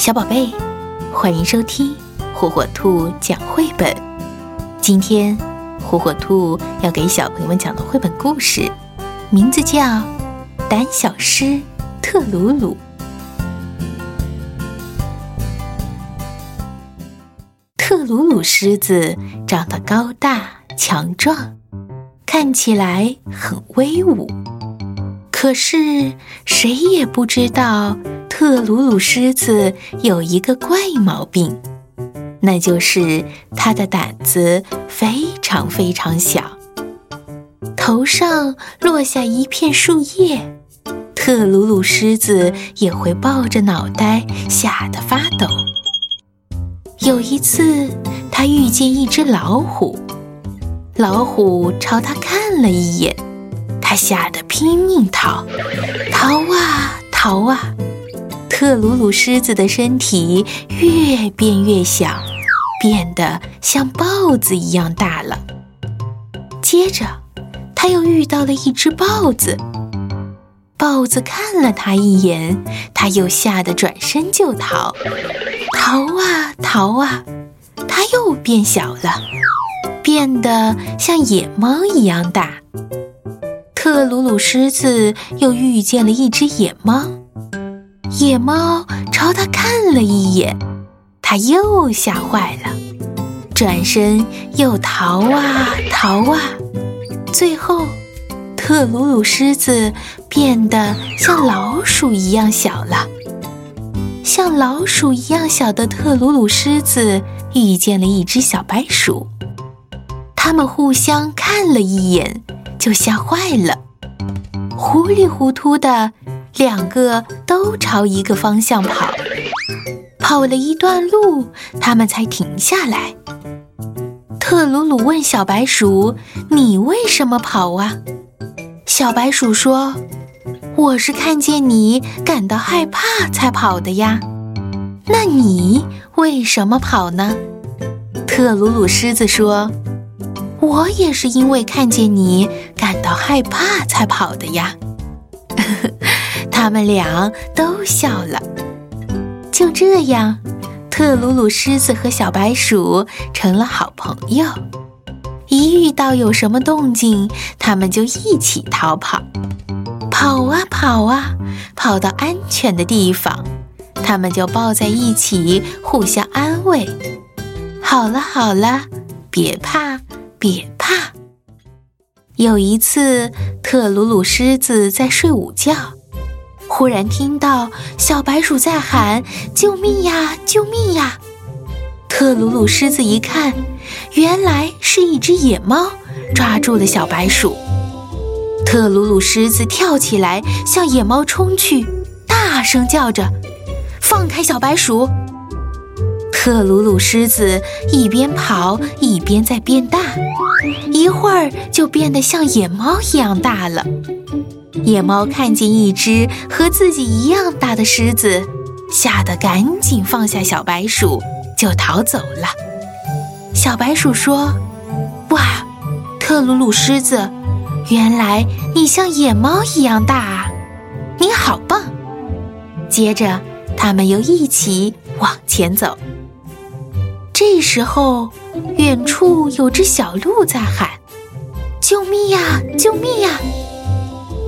小宝贝，欢迎收听火火兔讲绘本。今天，火火兔要给小朋友们讲的绘本故事，名字叫《胆小狮特鲁鲁》。特鲁鲁狮子长得高大强壮，看起来很威武。可是，谁也不知道。特鲁鲁狮子有一个怪毛病，那就是它的胆子非常非常小。头上落下一片树叶，特鲁鲁狮子也会抱着脑袋吓得发抖。有一次，他遇见一只老虎，老虎朝他看了一眼，他吓得拼命逃，逃啊逃啊！特鲁鲁狮子的身体越变越小，变得像豹子一样大了。接着，他又遇到了一只豹子，豹子看了他一眼，他又吓得转身就逃，逃啊逃啊，他又变小了，变得像野猫一样大。特鲁鲁狮子又遇见了一只野猫。野猫朝他看了一眼，他又吓坏了，转身又逃啊逃啊，最后，特鲁鲁狮子变得像老鼠一样小了。像老鼠一样小的特鲁鲁狮子遇见了一只小白鼠，他们互相看了一眼，就吓坏了，糊里糊涂的。两个都朝一个方向跑，跑了一段路，他们才停下来。特鲁鲁问小白鼠：“你为什么跑啊？”小白鼠说：“我是看见你感到害怕才跑的呀。”那你为什么跑呢？特鲁鲁狮子说：“我也是因为看见你感到害怕才跑的呀。” 他们俩都笑了。就这样，特鲁鲁狮子和小白鼠成了好朋友。一遇到有什么动静，他们就一起逃跑。跑啊跑啊，跑到安全的地方，他们就抱在一起，互相安慰。好了好了，别怕别怕。有一次，特鲁鲁狮子在睡午觉。忽然听到小白鼠在喊：“救命呀！救命呀！”特鲁鲁狮子一看，原来是一只野猫抓住了小白鼠。特鲁鲁狮子跳起来向野猫冲去，大声叫着：“放开小白鼠！”特鲁鲁狮子一边跑一边在变大，一会儿就变得像野猫一样大了。野猫看见一只和自己一样大的狮子，吓得赶紧放下小白鼠，就逃走了。小白鼠说：“哇，特鲁鲁狮子，原来你像野猫一样大啊！你好棒！”接着，他们又一起往前走。这时候，远处有只小鹿在喊：“救命呀！救命呀！”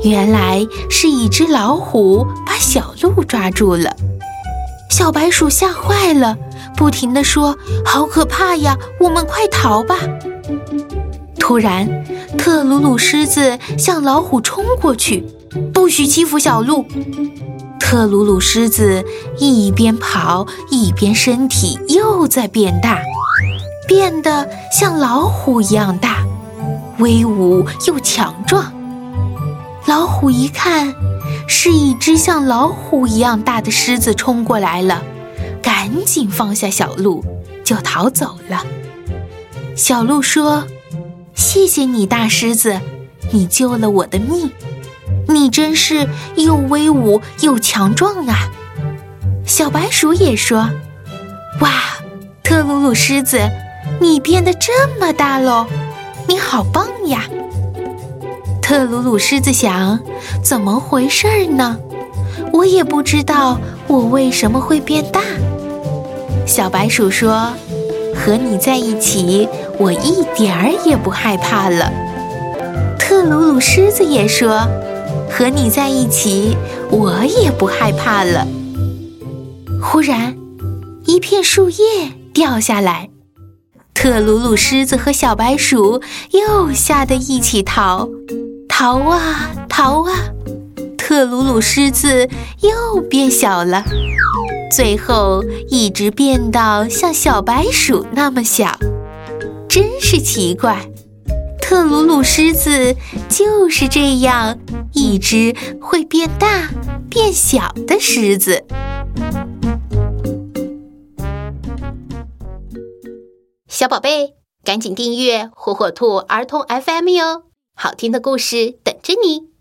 原来是一只老虎把小鹿抓住了，小白鼠吓坏了，不停地说：“好可怕呀，我们快逃吧！”突然，特鲁鲁狮子向老虎冲过去，不许欺负小鹿。特鲁鲁狮子一边跑一边身体又在变大，变得像老虎一样大，威武又强壮。老虎一看，是一只像老虎一样大的狮子冲过来了，赶紧放下小鹿，就逃走了。小鹿说：“谢谢你，大狮子，你救了我的命，你真是又威武又强壮啊！”小白鼠也说：“哇，特鲁鲁狮子，你变得这么大喽，你好棒呀！”特鲁鲁狮子想：怎么回事呢？我也不知道我为什么会变大。小白鼠说：“和你在一起，我一点儿也不害怕了。”特鲁鲁狮子也说：“和你在一起，我也不害怕了。”忽然，一片树叶掉下来，特鲁鲁狮子和小白鼠又吓得一起逃，逃啊逃啊！特鲁鲁狮子又变小了。最后一直变到像小白鼠那么小，真是奇怪。特鲁鲁狮子就是这样一只会变大变小的狮子。小宝贝，赶紧订阅火火兔儿童 FM 哟，好听的故事等着你。